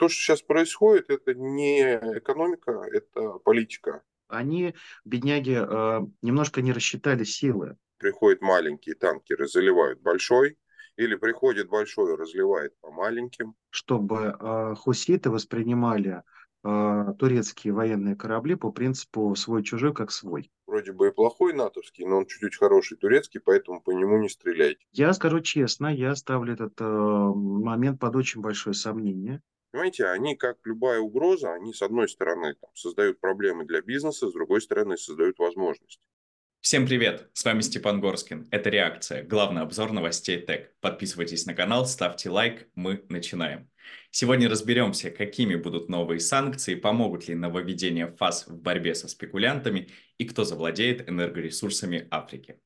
то, что сейчас происходит, это не экономика, это политика. Они, бедняги, э, немножко не рассчитали силы. Приходят маленькие танкеры, заливают большой, или приходит большой и разливает по маленьким. Чтобы э, хуситы воспринимали э, турецкие военные корабли по принципу свой-чужой как свой. Вроде бы и плохой натовский, но он чуть-чуть хороший турецкий, поэтому по нему не стреляйте. Я скажу честно, я ставлю этот э, момент под очень большое сомнение. Понимаете, они, как любая угроза, они, с одной стороны, там, создают проблемы для бизнеса, с другой стороны, создают возможности. Всем привет! С вами Степан Горскин. Это «Реакция», главный обзор новостей ТЭК. Подписывайтесь на канал, ставьте лайк, мы начинаем. Сегодня разберемся, какими будут новые санкции, помогут ли нововведения ФАС в борьбе со спекулянтами и кто завладеет энергоресурсами Африки.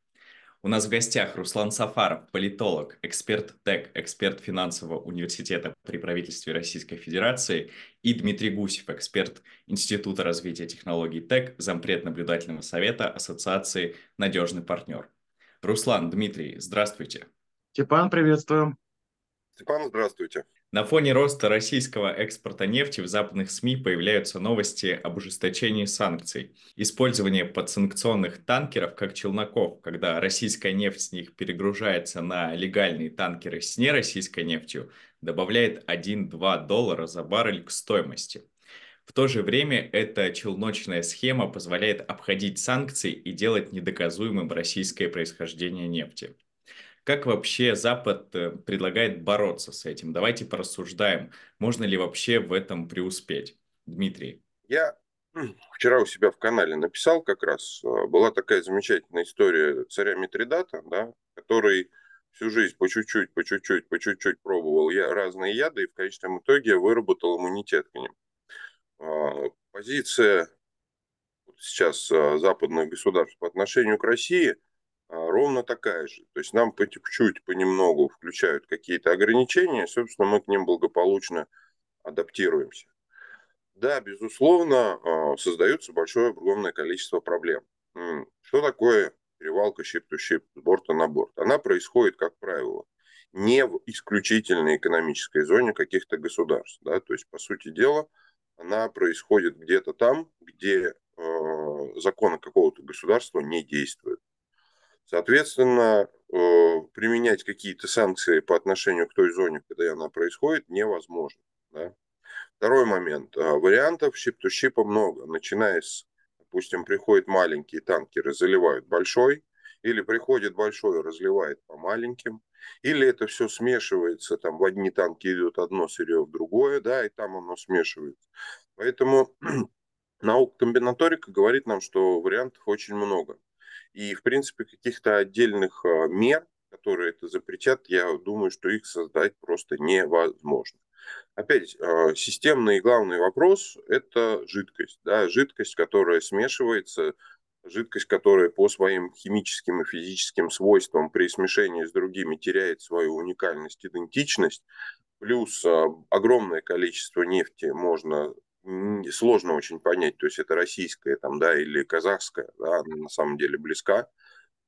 У нас в гостях Руслан Сафаров, политолог, эксперт ТЭК, эксперт финансового университета при правительстве Российской Федерации и Дмитрий Гусев, эксперт Института развития технологий ТЭК, зампред наблюдательного совета Ассоциации «Надежный партнер». Руслан, Дмитрий, здравствуйте. Степан, приветствую. Степан, здравствуйте. На фоне роста российского экспорта нефти в западных СМИ появляются новости об ужесточении санкций. Использование подсанкционных танкеров как челноков, когда российская нефть с них перегружается на легальные танкеры с нероссийской нефтью, добавляет 1-2 доллара за баррель к стоимости. В то же время эта челночная схема позволяет обходить санкции и делать недоказуемым российское происхождение нефти. Как вообще Запад э, предлагает бороться с этим? Давайте порассуждаем, можно ли вообще в этом преуспеть. Дмитрий. Я вчера у себя в канале написал как раз, э, была такая замечательная история царя Митридата, да, который всю жизнь по чуть-чуть, по чуть-чуть, по чуть-чуть пробовал я разные яды и в конечном итоге выработал иммунитет к ним. А, позиция сейчас э, западных государств по отношению к России – ровно такая же. То есть нам по чуть-чуть, понемногу включают какие-то ограничения, собственно, мы к ним благополучно адаптируемся. Да, безусловно, а, создается большое огромное количество проблем. Что такое перевалка ship-to-ship с борта на борт? Она происходит, как правило, не в исключительной экономической зоне каких-то государств. Да? То есть, по сути дела, она происходит где-то там, где э, законы какого-то государства не действуют. Соответственно, э, применять какие-то санкции по отношению к той зоне, когда она происходит, невозможно. Да? Второй момент. А, вариантов щип-то-щипа много. Начиная с, допустим, приходят маленькие танкеры, заливают большой, или приходит большой, разливает по маленьким, или это все смешивается, там в одни танки идет одно сырье в другое, да, и там оно смешивается. Поэтому наука комбинаторика говорит нам, что вариантов очень много. И, в принципе, каких-то отдельных а, мер, которые это запретят, я думаю, что их создать просто невозможно. Опять, а, системный и главный вопрос – это жидкость. Да? Жидкость, которая смешивается, жидкость, которая по своим химическим и физическим свойствам при смешении с другими теряет свою уникальность, идентичность, плюс а, огромное количество нефти можно сложно очень понять, то есть это российская там, да, или казахская, да, она на самом деле близка.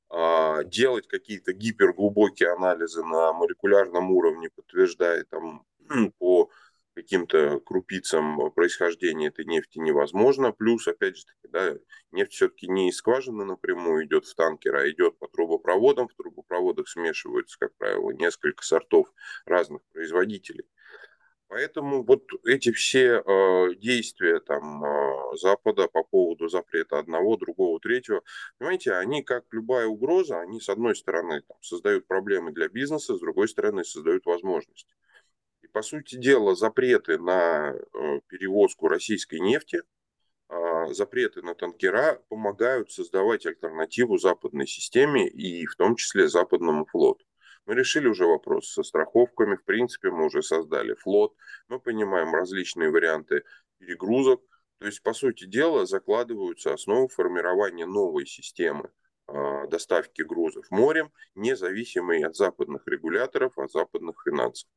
А, делать какие-то гиперглубокие анализы на молекулярном уровне, подтверждая там по каким-то крупицам происхождения этой нефти невозможно. Плюс, опять же таки, да, нефть все-таки не из скважины напрямую идет в танкер, а идет по трубопроводам. В трубопроводах смешиваются, как правило, несколько сортов разных производителей. Поэтому вот эти все э, действия там э, Запада по поводу запрета одного, другого, третьего, понимаете, они как любая угроза, они с одной стороны там, создают проблемы для бизнеса, с другой стороны создают возможности. И по сути дела запреты на э, перевозку российской нефти, э, запреты на танкера помогают создавать альтернативу западной системе и в том числе западному флоту. Мы решили уже вопрос со страховками, в принципе, мы уже создали флот, мы понимаем различные варианты перегрузок. То есть, по сути дела, закладываются основы формирования новой системы а, доставки грузов морем, независимый от западных регуляторов, от западных финансов.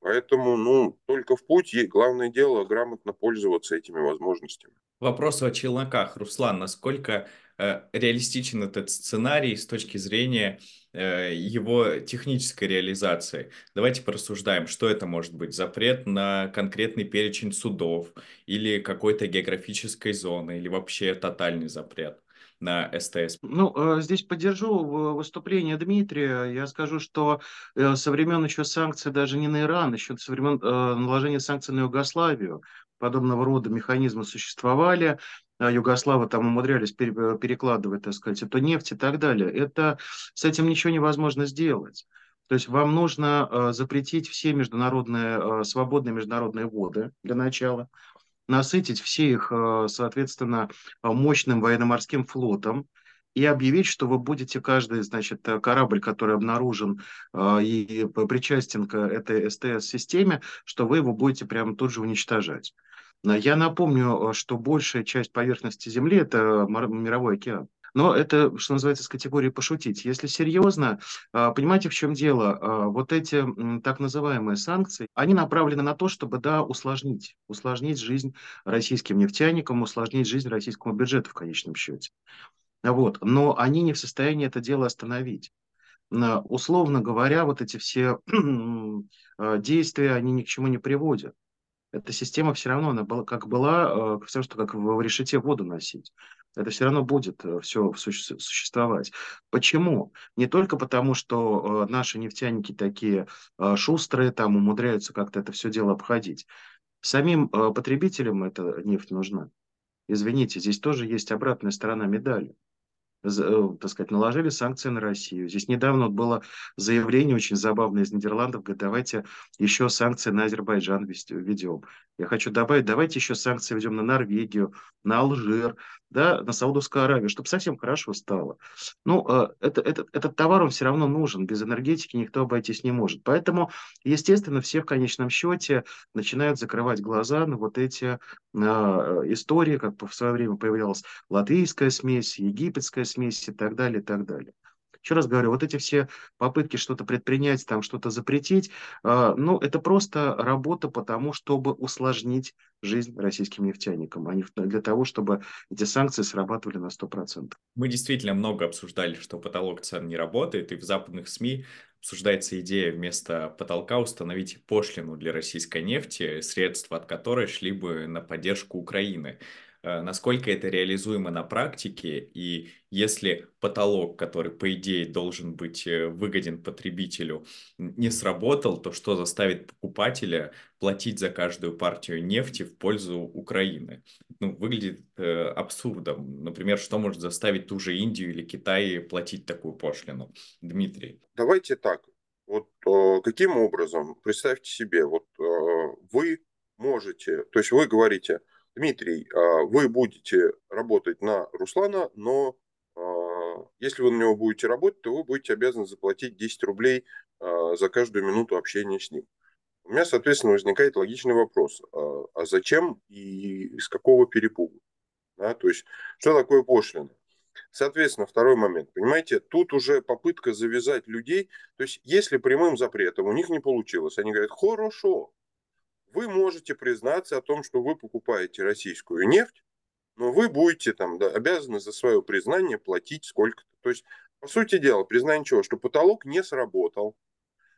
Поэтому, ну, только в путь, и главное дело грамотно пользоваться этими возможностями. Вопрос о челноках. Руслан, насколько э, реалистичен этот сценарий с точки зрения э, его технической реализации? Давайте порассуждаем, что это может быть? Запрет на конкретный перечень судов или какой-то географической зоны, или вообще тотальный запрет? на СТС? Ну, э, здесь поддержу выступление Дмитрия. Я скажу, что э, со времен еще санкций даже не на Иран, еще со времен э, наложения санкций на Югославию подобного рода механизмы существовали. А Югославы там умудрялись перекладывать, так сказать, эту нефть и так далее. Это, с этим ничего невозможно сделать. То есть вам нужно запретить все международные, свободные международные воды для начала насытить все их, э, соответственно, мощным военно-морским флотом и объявить, что вы будете каждый, значит, э, корабль, который обнаружен э, и причастен к этой СТС-системе, что вы его будете прямо тут же уничтожать. Я напомню, что большая часть поверхности Земли – это мировой океан. Но это, что называется, с категории пошутить. Если серьезно, а, понимаете, в чем дело? Вот эти так называемые санкции, они направлены на то, чтобы, да, усложнить, усложнить жизнь российским нефтяникам, усложнить жизнь российскому бюджету в конечном счете. Вот. Но они не в состоянии это дело остановить. Условно говоря, вот эти все действия, они ни к чему не приводят эта система все равно, она была, как была, все, что как в решете воду носить это все равно будет э, все существовать. Почему? Не только потому, что э, наши нефтяники такие э, шустрые, там умудряются как-то это все дело обходить. Самим потребителям эта нефть нужна. Извините, здесь тоже есть обратная сторона медали. Э, так сказать, наложили санкции на Россию. Здесь недавно было заявление очень забавное из Нидерландов, говорит, давайте еще санкции на Азербайджан ведем. Я хочу добавить, давайте еще санкции ведем на Норвегию, на Алжир, да, на Саудовскую Аравию, чтобы совсем хорошо стало. Ну, э, это, это, этот товар, он все равно нужен, без энергетики никто обойтись не может. Поэтому, естественно, все в конечном счете начинают закрывать глаза на вот эти э, истории, как в свое время появлялась латвийская смесь, египетская смесь и так далее, и так далее. Еще раз говорю, вот эти все попытки что-то предпринять, там что-то запретить, э, ну, это просто работа по тому, чтобы усложнить жизнь российским нефтяникам, а не для того, чтобы эти санкции срабатывали на 100%. Мы действительно много обсуждали, что потолок цен не работает, и в западных СМИ обсуждается идея вместо потолка установить пошлину для российской нефти, средства от которой шли бы на поддержку Украины. Э, насколько это реализуемо на практике, и если потолок, который, по идее, должен быть э, выгоден потребителю, не сработал, то что заставит покупателя платить за каждую партию нефти в пользу Украины? Ну, выглядит э, абсурдом. Например, что может заставить ту же Индию или Китай платить такую пошлину? Дмитрий. Давайте так. Вот э, каким образом, представьте себе, вот э, вы можете, то есть вы говорите, Дмитрий, а, вы будете работать на Руслана, но а, если вы на него будете работать, то вы будете обязаны заплатить 10 рублей а, за каждую минуту общения с ним. У меня, соответственно, возникает логичный вопрос. А зачем и из какого перепугу? Да, то есть, что такое пошлина? Соответственно, второй момент. Понимаете, тут уже попытка завязать людей. То есть, если прямым запретом у них не получилось, они говорят, хорошо, вы можете признаться о том, что вы покупаете российскую нефть, но вы будете там да, обязаны за свое признание платить сколько-то. То есть, по сути дела, признание чего? Что потолок не сработал,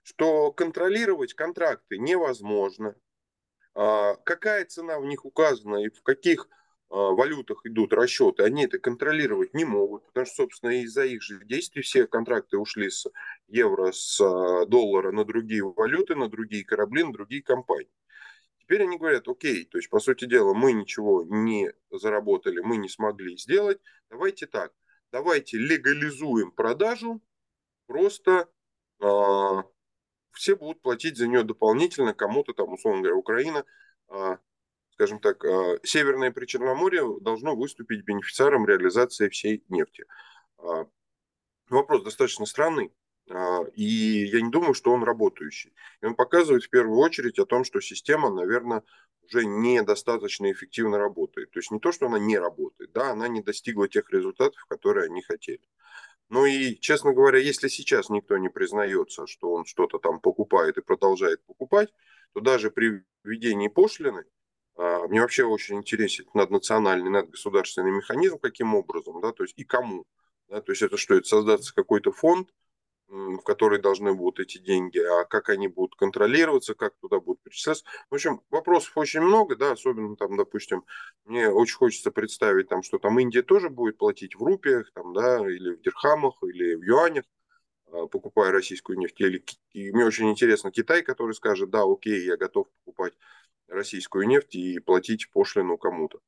что контролировать контракты невозможно, а, какая цена в них указана и в каких а, валютах идут расчеты, они это контролировать не могут, потому что, собственно, из-за их же действий все контракты ушли с евро, с а, доллара на другие валюты, на другие корабли, на другие компании. Теперь они говорят, окей, то есть, по сути дела, мы ничего не заработали, мы не смогли сделать. Давайте так, давайте легализуем продажу, просто э, все будут платить за нее дополнительно, кому-то там, условно говоря, Украина, э, скажем так, э, Северное Причерноморье должно выступить бенефициаром реализации всей нефти. Э, вопрос достаточно странный. А, и я не думаю, что он работающий. И он показывает в первую очередь о том, что система, наверное, уже недостаточно эффективно работает. То есть не то, что она не работает, да, она не достигла тех результатов, которые они хотели. Ну и, честно говоря, если сейчас никто не признается, что он что-то там покупает и продолжает покупать, то даже при введении пошлины а, мне вообще очень интересен наднациональный, надгосударственный механизм, каким образом, да, то есть и кому. Да, то есть это что, это создаться какой-то фонд, в который должны будут эти деньги, а как они будут контролироваться, как туда будут перечисляться. В общем, вопросов очень много, да, особенно там, допустим, мне очень хочется представить там, что там Индия тоже будет платить в рупиях, там, да, или в дирхамах, или в юанях, а, покупая российскую нефть. Или, и мне очень интересно Китай, который скажет, да, окей, я готов покупать российскую нефть и платить пошлину кому-то.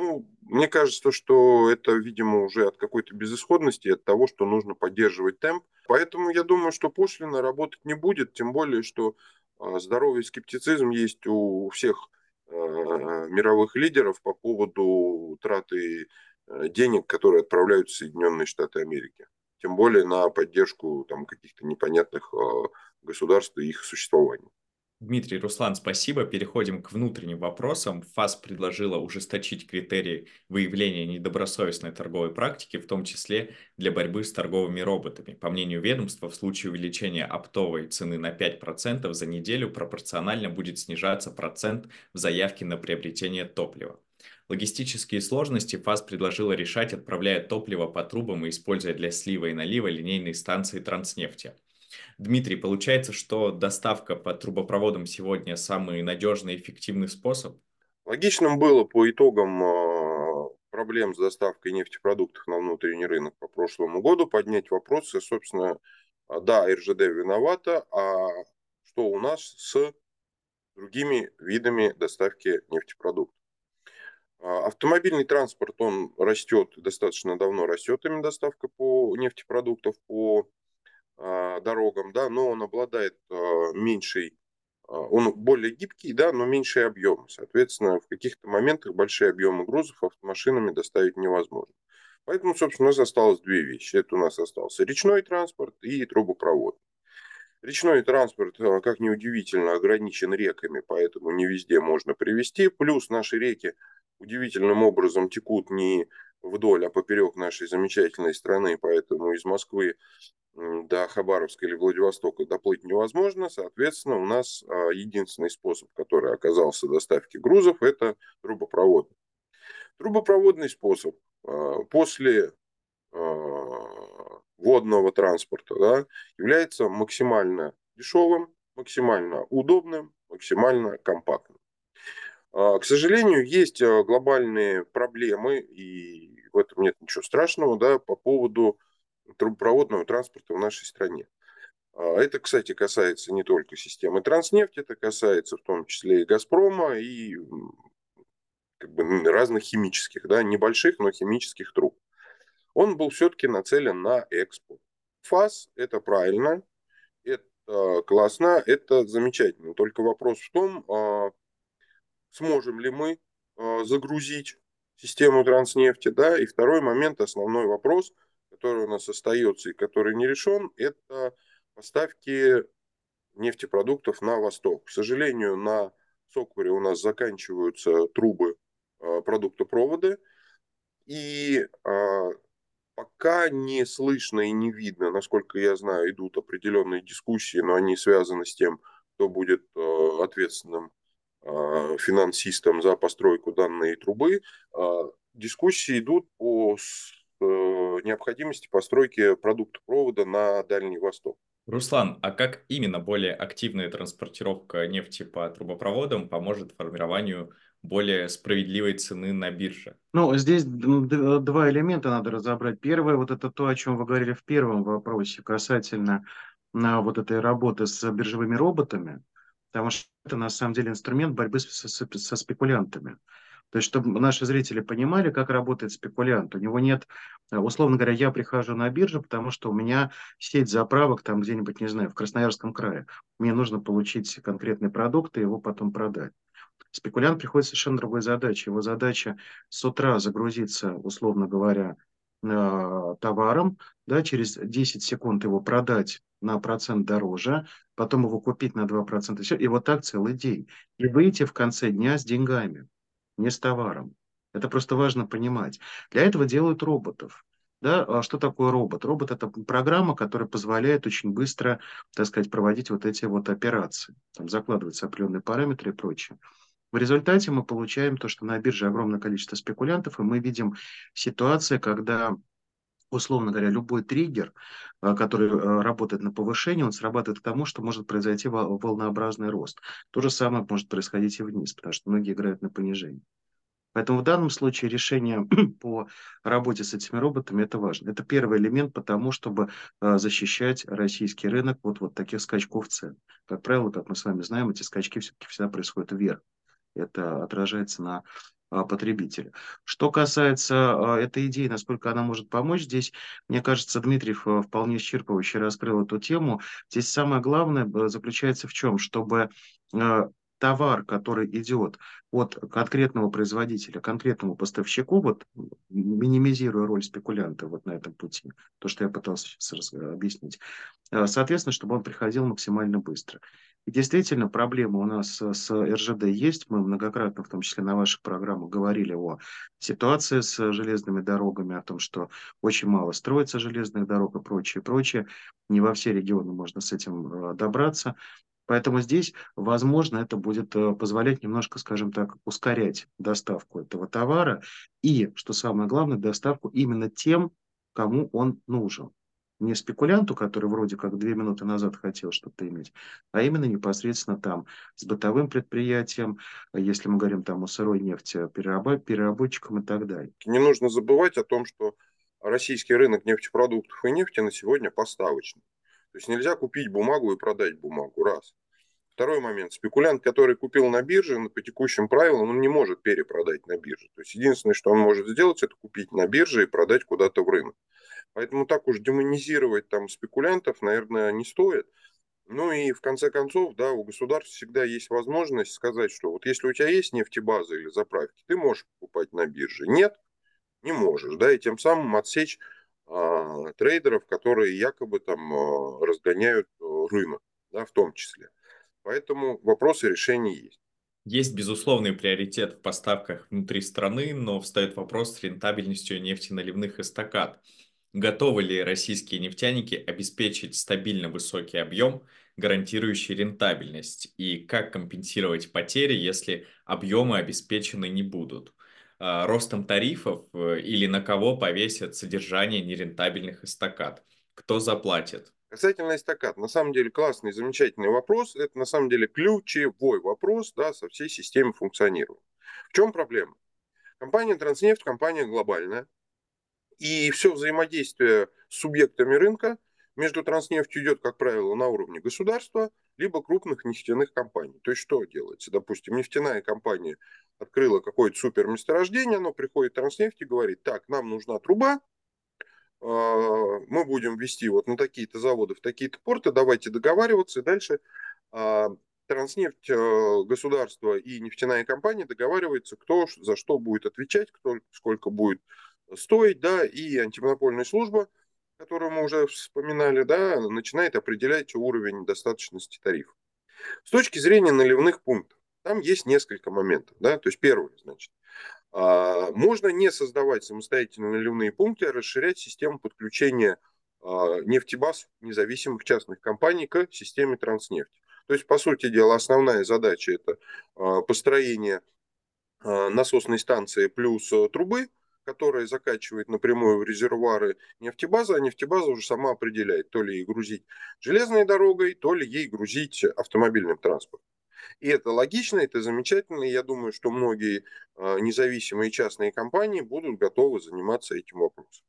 Ну, мне кажется, что это, видимо, уже от какой-то безысходности, от того, что нужно поддерживать темп. Поэтому я думаю, что пошлина работать не будет, тем более, что а, здоровый скептицизм есть у всех а, мировых лидеров по поводу траты э, денег, которые отправляют в Соединенные Штаты Америки. Тем более на поддержку там, каких-то непонятных а, государств и их существования. Дмитрий, Руслан, спасибо. Переходим к внутренним вопросам. ФАС предложила ужесточить критерии выявления недобросовестной торговой практики, в том числе для борьбы с торговыми роботами. По мнению ведомства, в случае увеличения оптовой цены на 5% за неделю пропорционально будет снижаться процент в заявке на приобретение топлива. Логистические сложности ФАС предложила решать, отправляя топливо по трубам и используя для слива и налива линейные станции транснефти. Дмитрий, получается, что доставка по трубопроводам сегодня самый надежный и эффективный способ? Логичным было по итогам а, проблем с доставкой нефтепродуктов на внутренний рынок по прошлому году поднять вопросы, собственно, а, да, РЖД виновата, а что у нас с другими видами доставки нефтепродуктов? А, автомобильный транспорт, он растет, достаточно давно растет именно доставка по нефтепродуктов по дорогам, да, но он обладает а, меньшей, а, он более гибкий, да, но меньший объем. Соответственно, в каких-то моментах большие объемы грузов автомашинами доставить невозможно. Поэтому, собственно, у нас осталось две вещи. Это у нас остался речной транспорт и трубопровод. Речной транспорт, как ни удивительно, ограничен реками, поэтому не везде можно привезти. Плюс наши реки удивительным образом текут не вдоль, а поперек нашей замечательной страны, поэтому из Москвы до Хабаровска или Владивостока доплыть невозможно. Соответственно, у нас а, единственный способ, который оказался доставки грузов, это трубопроводный. Трубопроводный способ а, после а, водного транспорта да, является максимально дешевым, максимально удобным, максимально компактным. К сожалению, есть глобальные проблемы, и в этом нет ничего страшного, да, по поводу трубопроводного транспорта в нашей стране. А, это, кстати, касается не только системы Транснефти, это касается в том числе и Газпрома, и как бы, разных химических, да, небольших, но химических труб. Он был все-таки нацелен на экспорт. ФАС – это правильно, это классно, это замечательно. Только вопрос в том, а, сможем ли мы а, загрузить систему транснефти, да, и второй момент, основной вопрос – который у нас остается и который не решен, это поставки нефтепродуктов на восток. К сожалению, на Сокуре у нас заканчиваются трубы а, продуктопровода, и а, пока не слышно и не видно, насколько я знаю, идут определенные дискуссии, но они связаны с тем, кто будет а, ответственным финансистом за постройку данной трубы. Дискуссии идут по необходимости постройки продуктопровода на Дальний Восток. Руслан, а как именно более активная транспортировка нефти по трубопроводам поможет формированию более справедливой цены на бирже? Ну, здесь два элемента надо разобрать. Первое, вот это то, о чем вы говорили в первом вопросе, касательно на вот этой работы с биржевыми роботами, потому что это на самом деле инструмент борьбы со, со, со спекулянтами. То есть, чтобы наши зрители понимали, как работает спекулянт. У него нет, э, условно говоря, я прихожу на биржу, потому что у меня сеть заправок там где-нибудь, не знаю, в Красноярском крае. Мне нужно получить конкретный продукт и его потом продать. Спекулянт приходит с совершенно другой задачей. Его задача с утра загрузиться, условно говоря, э, товаром, да, через 10 секунд его продать на процент дороже, потом его купить на 2%, все, и вот так целый день. И выйти в конце дня с деньгами не с товаром. Это просто важно понимать. Для этого делают роботов. Да, а что такое робот? Робот – это программа, которая позволяет очень быстро, так сказать, проводить вот эти вот операции. Там закладываются определенные параметры и прочее. В результате мы получаем то, что на бирже огромное количество спекулянтов, и мы видим ситуацию, когда условно говоря, любой триггер, а, который а, работает на повышение, он срабатывает к тому, что может произойти волнообразный рост. То же самое может происходить и вниз, потому что многие играют на понижение. Поэтому в данном случае решение по работе с этими роботами это важно. Это первый элемент по тому, чтобы а, защищать российский рынок от вот таких скачков цен. Как правило, как мы с вами знаем, эти скачки все-таки всегда происходят вверх. Это отражается на потребителя. Что касается а, этой идеи, насколько она может помочь, здесь, мне кажется, Дмитриев а, вполне исчерпывающе раскрыл эту тему. Здесь самое главное заключается в чем? Чтобы товар, который идет от конкретного производителя, конкретному поставщику, вот минимизируя роль спекулянта вот на этом пути, то, что я пытался сейчас объяснить, соответственно, чтобы он приходил максимально быстро. И действительно, проблема у нас с РЖД есть. Мы многократно, в том числе на ваших программах, говорили о ситуации с железными дорогами, о том, что очень мало строится железных дорог и прочее, прочее. Не во все регионы можно с этим э, добраться. Поэтому здесь, возможно, это будет э, позволять немножко, скажем так, ускорять доставку этого товара и, что самое главное, доставку именно тем, кому он нужен не спекулянту, который вроде как две минуты назад хотел что-то иметь, а именно непосредственно там с бытовым предприятием, если мы говорим там о сырой нефти, перераб... переработчикам и так далее. Не нужно забывать о том, что российский рынок нефтепродуктов и нефти на сегодня поставочный. То есть нельзя купить бумагу и продать бумагу, раз. Второй момент. Спекулянт, который купил на бирже, по текущим правилам, он не может перепродать на бирже. То есть единственное, что он может сделать, это купить на бирже и продать куда-то в рынок. Поэтому так уж демонизировать там спекулянтов, наверное, не стоит. Ну и в конце концов, да, у государства всегда есть возможность сказать, что вот если у тебя есть нефтебаза или заправки, ты можешь покупать на бирже. Нет, не можешь, да, и тем самым отсечь а, трейдеров, которые якобы там а, разгоняют а, рынок, да, в том числе. Поэтому вопросы решения есть. Есть безусловный приоритет в поставках внутри страны, но встает вопрос с рентабельностью нефтеналивных эстакад. Готовы ли российские нефтяники обеспечить стабильно высокий объем, гарантирующий рентабельность? И как компенсировать потери, если объемы обеспечены не будут? А, ростом тарифов э, или на кого повесят содержание нерентабельных эстакад? Кто заплатит? Касательно эстакад, на самом деле классный, замечательный вопрос. Это на самом деле ключевой вопрос да, со всей системой функционирования. В чем проблема? Компания Транснефть, компания глобальная. И все взаимодействие с субъектами рынка между Транснефтью идет, как правило, на уровне государства, либо крупных нефтяных компаний. То есть что делается? Допустим, нефтяная компания открыла какое-то супер месторождение, оно приходит Транснефть и говорит, так, нам нужна труба, а, мы будем вести вот на такие-то заводы, в такие-то порты, давайте договариваться. И дальше а, Транснефть, э, государство и нефтяная компания договариваются, кто за что будет отвечать, кто сколько будет стоить, да, и антимонопольная служба, которую мы уже вспоминали, да, начинает определять уровень достаточности тарифа. С точки зрения наливных пунктов, там есть несколько моментов, да, то есть первый, значит, а, можно не создавать самостоятельно наливные пункты, а расширять систему подключения а, нефтебаз независимых частных компаний к системе транснефти. То есть, по сути дела, основная задача это а, построение насосной станции плюс трубы, которая закачивает напрямую в резервуары нефтебазы, а нефтебаза уже сама определяет, то ли ей грузить железной дорогой, то ли ей грузить автомобильным транспортом. И это логично, это замечательно. И я думаю, что многие а, независимые частные компании будут готовы заниматься этим вопросом.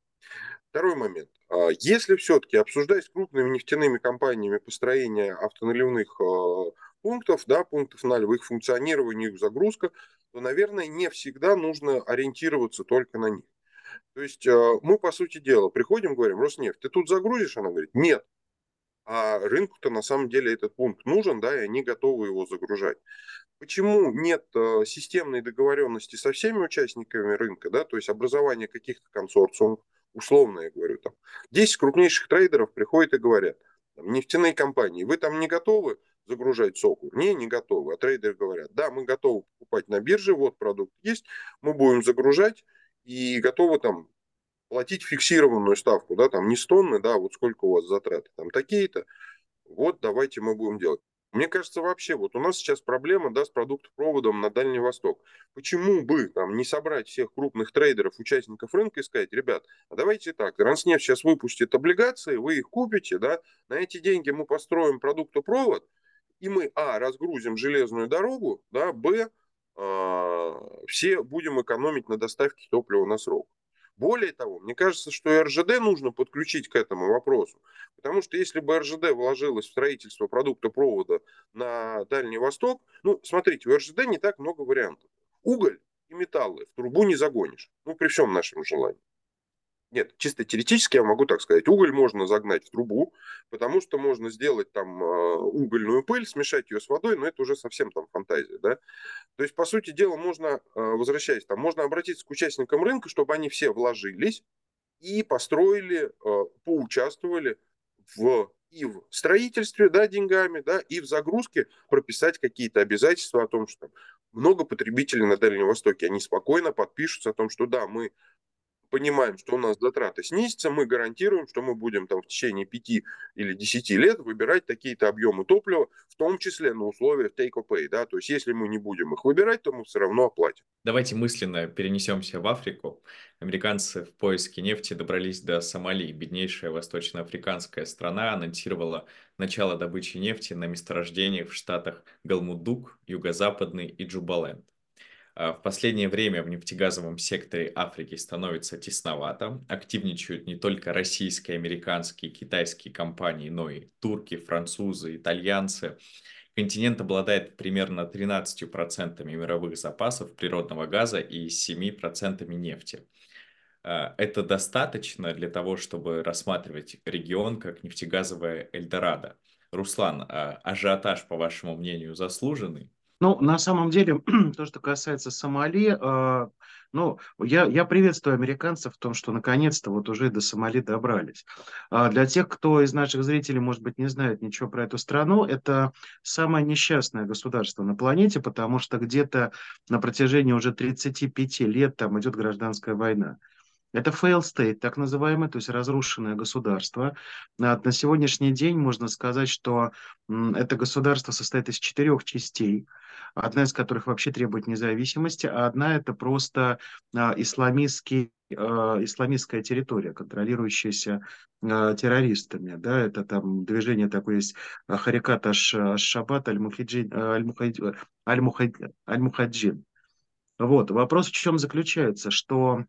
Второй момент. А, если все-таки обсуждать с крупными нефтяными компаниями построение автоналивных а, пунктов, да, пунктов налива, их функционирование, их загрузка, то, наверное, не всегда нужно ориентироваться только на них. То есть мы, по сути дела, приходим, говорим, Роснефть, ты тут загрузишь? Она говорит, нет. А рынку-то на самом деле этот пункт нужен, да, и они готовы его загружать. Почему нет э, системной договоренности со всеми участниками рынка, да, то есть образование каких-то консорциумов, условно я говорю, там, 10 крупнейших трейдеров приходят и говорят, там, нефтяные компании, вы там не готовы, загружать соку. Не, не готовы. А трейдеры говорят, да, мы готовы покупать на бирже, вот продукт есть, мы будем загружать и готовы там платить фиксированную ставку, да, там не с тонны, да, вот сколько у вас затраты, там такие-то, вот давайте мы будем делать. Мне кажется, вообще, вот у нас сейчас проблема, да, с продуктопроводом на Дальний Восток. Почему бы там не собрать всех крупных трейдеров, участников рынка и сказать, ребят, а давайте так, Транснефть сейчас выпустит облигации, вы их купите, да, на эти деньги мы построим продуктопровод, и мы, а, разгрузим железную дорогу, да, б, э, все будем экономить на доставке топлива на срок. Более того, мне кажется, что и РЖД нужно подключить к этому вопросу. Потому что если бы РЖД вложилось в строительство продукта провода на Дальний Восток, ну, смотрите, у РЖД не так много вариантов. Уголь и металлы в трубу не загонишь. Ну, при всем нашем желании. Нет, чисто теоретически я могу так сказать. Уголь можно загнать в трубу, потому что можно сделать там э, угольную пыль, смешать ее с водой, но это уже совсем там фантазия, да. То есть, по сути дела, можно, э, возвращаясь там, можно обратиться к участникам рынка, чтобы они все вложились и построили, э, поучаствовали в и в строительстве, да, деньгами, да, и в загрузке прописать какие-то обязательства о том, что много потребителей на Дальнем Востоке, они спокойно подпишутся о том, что да, мы понимаем, что у нас затраты снизятся, мы гарантируем, что мы будем там в течение 5 или 10 лет выбирать такие-то объемы топлива, в том числе на условиях take-or-pay. Да? То есть, если мы не будем их выбирать, то мы все равно оплатим. Давайте мысленно перенесемся в Африку. Американцы в поиске нефти добрались до Сомали. Беднейшая восточноафриканская страна анонсировала начало добычи нефти на месторождениях в штатах Галмудук, Юго-Западный и Джубаленд. А, в последнее время в нефтегазовом секторе Африки становится тесновато. Активничают не только российские, американские, китайские компании, но и турки, французы, итальянцы. Континент обладает примерно 13% мировых запасов природного газа и 7% нефти. А, это достаточно для того, чтобы рассматривать регион как нефтегазовое Эльдорадо. Руслан, а, ажиотаж, по вашему мнению, заслуженный? Ну, на самом деле, то, что касается Сомали, э, ну, я, я приветствую американцев в том, что наконец-то вот уже до Сомали добрались. А для тех, кто из наших зрителей, может быть, не знает ничего про эту страну, это самое несчастное государство на планете, потому что где-то на протяжении уже 35 лет там идет гражданская война. Это fail state, так называемое, то есть разрушенное государство. На сегодняшний день можно сказать, что это государство состоит из четырех частей, одна из которых вообще требует независимости, а одна это просто а, исламистский а, исламистская территория, контролирующаяся а, террористами. Да, это там движение такое есть Харикат Аш-Шабат Аль-Мухаджин. Вот. Вопрос в чем заключается, что а,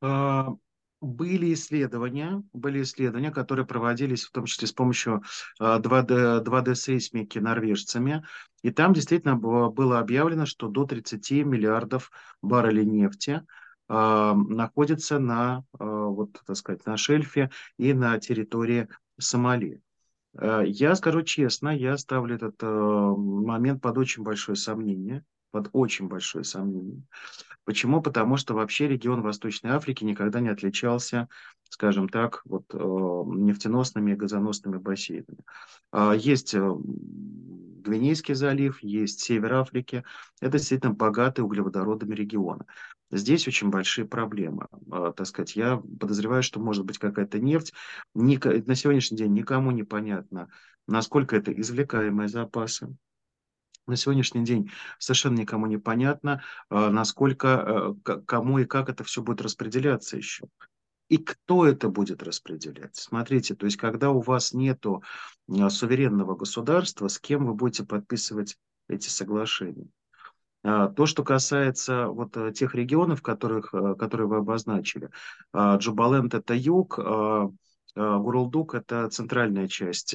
были исследования, были исследования, которые проводились в том числе с помощью 2D, 2D-сейсмики норвежцами, и там действительно было объявлено, что до 30 миллиардов баррелей нефти э, находится на, вот, так сказать, на шельфе и на территории Сомали. Я скажу честно, я ставлю этот момент под очень большое сомнение, под очень большое сомнение. Почему? Потому что вообще регион Восточной Африки никогда не отличался, скажем так, вот, э, нефтеносными и газоносными бассейнами. А, есть э, Гвинейский залив, есть Север Африки. Это действительно богатый углеводородами региона. Здесь очень большие проблемы. А, так сказать, я подозреваю, что может быть какая-то нефть. На сегодняшний день никому не понятно, насколько это извлекаемые запасы, на сегодняшний день совершенно никому не понятно, а, насколько, э, кому и как это все будет распределяться еще. И кто это будет распределять? Смотрите, то есть когда у вас нет а, суверенного государства, с кем вы будете подписывать эти соглашения? А, то, что касается вот э, тех регионов, которых, э, которые вы обозначили, Джубаленд – это юг, Гурулдук – это центральная часть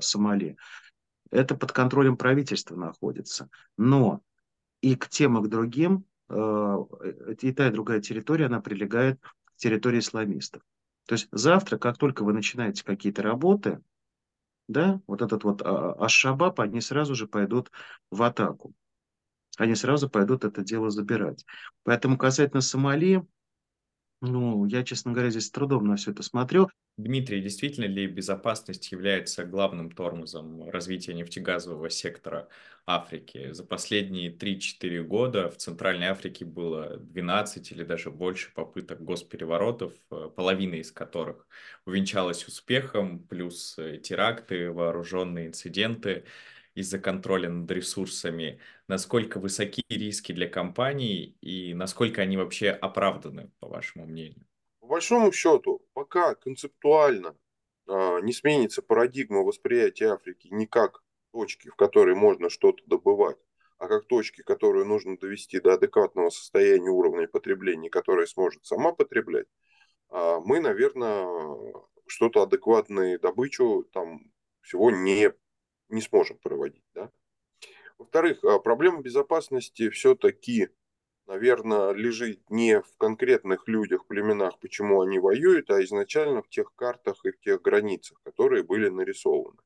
Сомали это под контролем правительства находится. Но и к тем, и к другим, э, и та, и другая территория, она прилегает к территории исламистов. То есть завтра, как только вы начинаете какие-то работы, да, вот этот вот а, Аш-Шабаб, они сразу же пойдут в атаку. Они сразу пойдут это дело забирать. Поэтому касательно Сомали, Ну, я, честно говоря, здесь с трудом на все это смотрю. Дмитрий, действительно ли безопасность является главным тормозом развития нефтегазового сектора Африки? За последние 3-4 года в Центральной Африке было 12 или даже больше попыток госпереворотов, э, половина из которых увенчалась успехом, плюс э, теракты, вооруженные инциденты из-за контроля над ресурсами. Насколько высоки риски для компаний и насколько они вообще оправданы, по вашему мнению? По большому счету, пока концептуально а, не сменится парадигма восприятия Африки не как точки, в которой можно что-то добывать, а как точки, которые нужно довести до адекватного состояния уровня потребления, которая сможет сама потреблять, а, мы, наверное, что-то адекватное добычу там всего не, не сможем проводить. Да? Во-вторых, а, проблема безопасности все-таки наверное, лежит не в конкретных людях, племенах, почему они воюют, а изначально в тех картах и в тех границах, которые были нарисованы.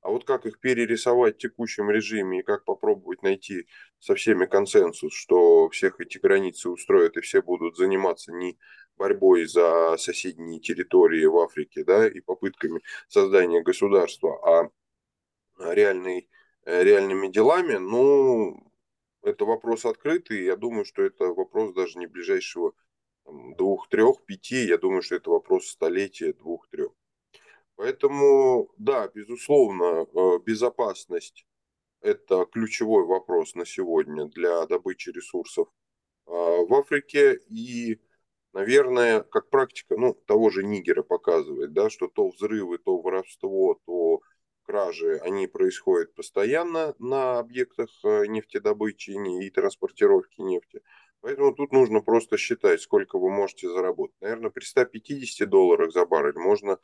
А вот как их перерисовать в текущем режиме и как попробовать найти со всеми консенсус, что всех эти границы устроят и все будут заниматься не борьбой за соседние территории в Африке да, и попытками создания государства, а реальной, реальными делами, ну, это вопрос открытый. Я думаю, что это вопрос даже не ближайшего двух, трех, пяти. Я думаю, что это вопрос столетия, двух, трех. Поэтому, да, безусловно, э, безопасность – это ключевой вопрос на сегодня для добычи ресурсов э, в Африке. И, наверное, как практика ну, того же Нигера показывает, да, что то взрывы, то воровство, то кражи, они происходят постоянно на объектах э, нефтедобычи и транспортировки нефти. Поэтому тут нужно просто считать, сколько вы можете заработать. Наверное, при 150 долларах за баррель можно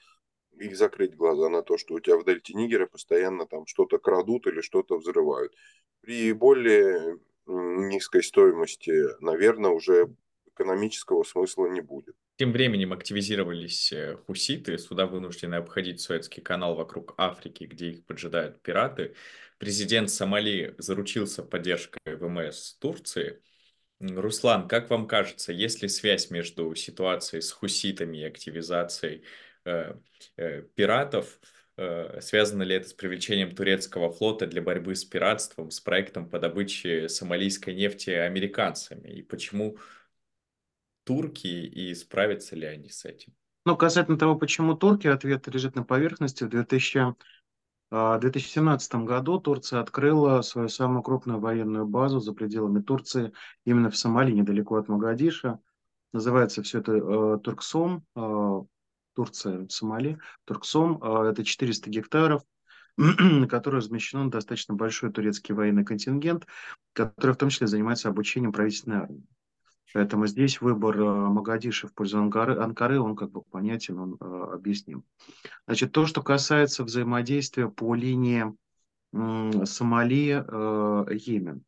и закрыть глаза на то, что у тебя в дельте Нигера постоянно там что-то крадут или что-то взрывают. При более низкой стоимости, наверное, уже экономического смысла не будет. Тем временем активизировались э, хуситы, суда вынуждены обходить Суэцкий канал вокруг Африки, где их поджидают пираты. Президент Сомали заручился поддержкой ВМС Турции. Руслан, как вам кажется, есть ли связь между ситуацией с хуситами и активизацией э, э, пиратов? Э, связано ли это с привлечением турецкого флота для борьбы с пиратством, с проектом по добыче сомалийской нефти американцами? И почему турки и справятся ли они с этим? Ну, касательно того, почему турки, ответ лежит на поверхности. В 2000, 2017 а, году Турция открыла свою самую крупную военную базу за пределами Турции, именно в Сомали, недалеко от Магадиша. Называется все это э, Турксом, э, Турция, Сомали. Турксом э, – это 400 гектаров, на которой размещен достаточно большой турецкий военный контингент, который в том числе занимается обучением правительственной армии. Поэтому здесь выбор э, Магадиша в пользу Анкары, Анкары он как бы понятен, он э, объясним. Значит, то, что касается взаимодействия по линии э, Сомали-Йемен.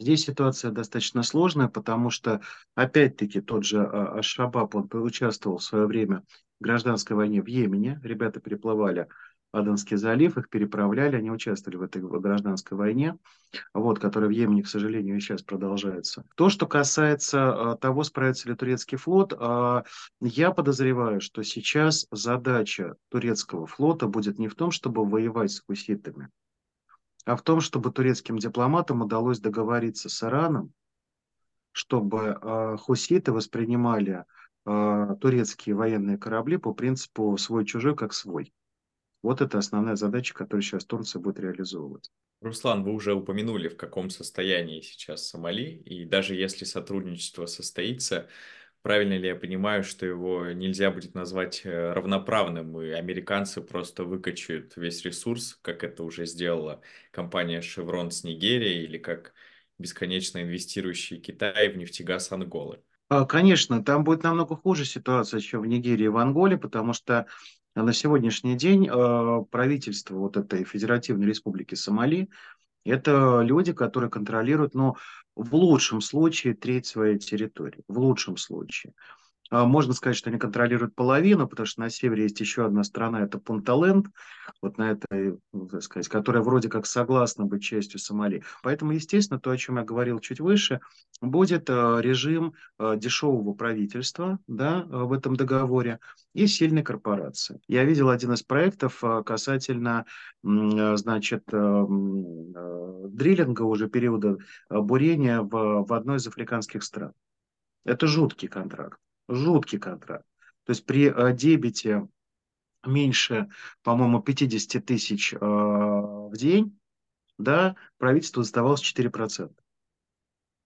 Здесь ситуация достаточно сложная, потому что, опять-таки, тот же э, Аш-Шабаб, он участвовал в свое время в гражданской войне в Йемене. Ребята переплывали Аденский залив, их переправляли, они участвовали в этой гражданской войне, вот, которая в Йемене, к сожалению, и сейчас продолжается. То, что касается а, того, справится ли турецкий флот, а, я подозреваю, что сейчас задача турецкого флота будет не в том, чтобы воевать с хуситами, а в том, чтобы турецким дипломатам удалось договориться с Ираном, чтобы а, хуситы воспринимали турецкие военные корабли по принципу свой-чужой как свой. Вот это основная задача, которую сейчас Турция будет реализовывать. Руслан, вы уже упомянули, в каком состоянии сейчас Сомали, и даже если сотрудничество состоится, правильно ли я понимаю, что его нельзя будет назвать э, равноправным, и американцы просто выкачают весь ресурс, как это уже сделала компания Chevron с Нигерией, или как бесконечно инвестирующий Китай в нефтегаз Анголы? А, конечно, там будет намного хуже ситуация, чем в Нигерии и в Анголе, потому что на сегодняшний день э, правительство вот этой Федеративной Республики Сомали – это люди, которые контролируют, ну, в лучшем случае треть своей территории, в лучшем случае. А, можно сказать, что они контролируют половину, потому что на севере есть еще одна страна, это Пунталенд, вот на этой, ну, так сказать, которая вроде как согласна быть частью Сомали. Поэтому, естественно, то, о чем я говорил чуть выше, будет а, режим а, дешевого правительства да, в этом договоре и сильной корпорации. Я видел один из проектов касательно, значит, дриллинга уже периода бурения в, в одной из африканских стран. Это жуткий контракт жуткий контракт. То есть при э, дебете меньше, по-моему, 50 тысяч э, в день, да, правительству оставалось 4%.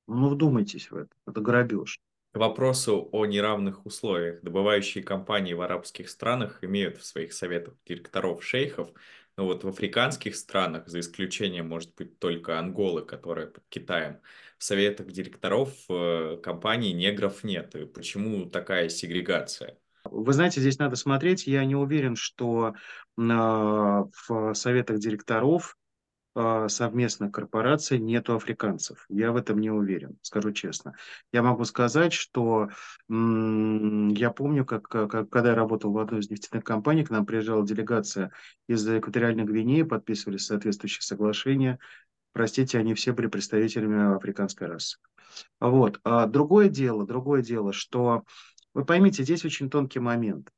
Ну, вдумайтесь в это. Это грабеж. К вопросу о неравных условиях. Добывающие компании в арабских странах имеют в своих советах директоров шейхов, но вот в африканских странах, за исключением, может быть, только Анголы, которая под Китаем, в советах директоров э, компаний негров нет. И почему такая сегрегация? Вы знаете, здесь надо смотреть. Я не уверен, что в советах директоров совместных корпораций нету африканцев. Я в этом не уверен, скажу честно. Я могу сказать, что я помню, как, как, когда я работал в одной из нефтяных компаний, к нам приезжала делегация из Экваториальной Гвинеи, подписывали соответствующие соглашения. Простите, они все были представителями африканской расы. Вот. А другое дело, другое дело, что вы поймите, здесь очень тонкий момент.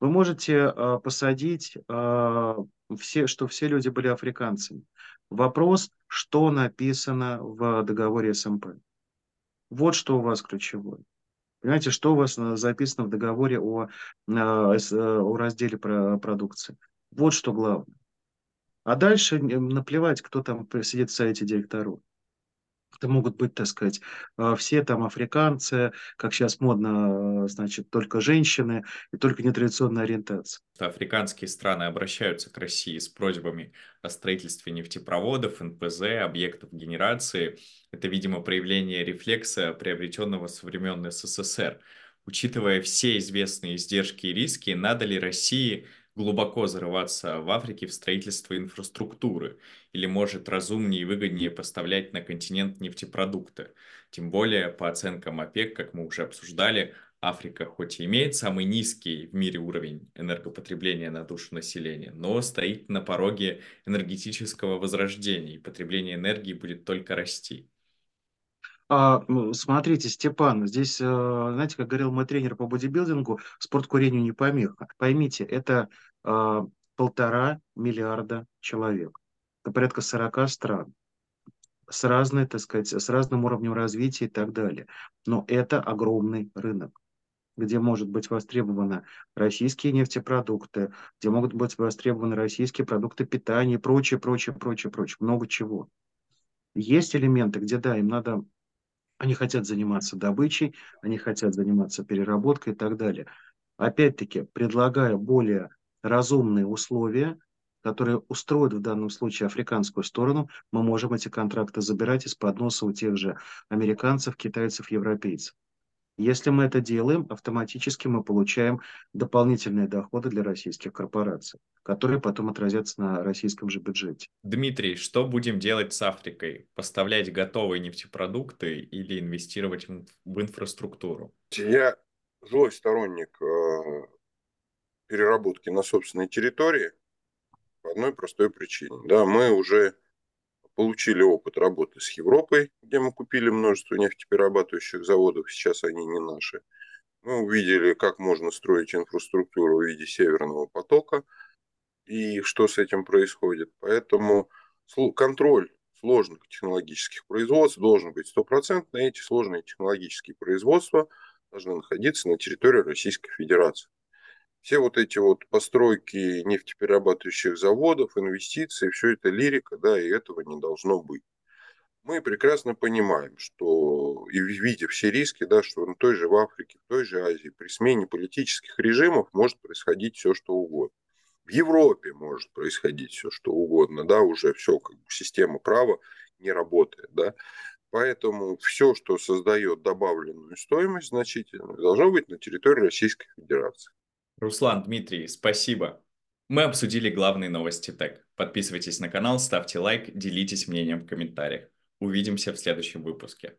Вы можете э, посадить э, все, что все люди были африканцами. Вопрос, что написано в договоре СМП. Вот что у вас ключевое. Понимаете, что у вас э, записано в договоре о, э, э, о разделе продукции. Вот что главное. А дальше наплевать, кто там сидит в совете директоров. Это могут быть, так сказать, а, все там африканцы, как сейчас модно, а, значит, только женщины и только нетрадиционная ориентация. Африканские страны обращаются к России с просьбами о строительстве нефтепроводов, НПЗ, объектов генерации. Это, видимо, проявление рефлекса, приобретенного со времен СССР. Учитывая все известные издержки и риски, надо ли России глубоко зарываться в Африке в строительство инфраструктуры, или может разумнее и выгоднее поставлять на континент нефтепродукты. Тем более, по оценкам ОПЕК, как мы уже обсуждали, Африка хоть и имеет самый низкий в мире уровень энергопотребления на душу населения, но стоит на пороге энергетического возрождения, и потребление энергии будет только расти. А, смотрите, Степан, здесь, э, знаете, как говорил мой тренер по бодибилдингу, спорт курению не помеха. Поймите, это а, полтора миллиарда человек. Это порядка 40 стран с разной, так сказать, с разным уровнем развития и так далее. Но это огромный рынок где может быть востребованы российские нефтепродукты, где могут быть востребованы российские продукты питания и прочее, прочее, прочее, прочее, много чего. Есть элементы, где, да, им надо они хотят заниматься добычей, они хотят заниматься переработкой и так далее. Опять-таки, предлагая более разумные условия, которые устроят в данном случае африканскую сторону, мы можем эти контракты забирать из-под носа у тех же американцев, китайцев, европейцев. Если мы это делаем, автоматически мы получаем дополнительные доходы для российских корпораций, которые потом отразятся на российском же бюджете. Дмитрий, что будем делать с Африкой? Поставлять готовые нефтепродукты или инвестировать в инфраструктуру? Я злой сторонник э, переработки на собственной территории по одной простой причине. Да, мы уже получили опыт работы с Европой, где мы купили множество нефтеперерабатывающих заводов, сейчас они не наши. Мы увидели, как можно строить инфраструктуру в виде северного потока и что с этим происходит. Поэтому контроль сложных технологических производств должен быть стопроцентный. Эти сложные технологические производства должны находиться на территории Российской Федерации все вот эти вот постройки нефтеперерабатывающих заводов, инвестиции, все это лирика, да, и этого не должно быть. Мы прекрасно понимаем, что и видя все риски, да, что на той же в Африке, в той же Азии при смене политических режимов может происходить все, что угодно. В Европе может происходить все, что угодно, да, уже все, как бы система права не работает, да. Поэтому все, что создает добавленную стоимость значительную, должно быть на территории Российской Федерации. Руслан, Дмитрий, спасибо. Мы обсудили главные новости ТЭК. Подписывайтесь на канал, ставьте лайк, делитесь мнением в комментариях. Увидимся в следующем выпуске.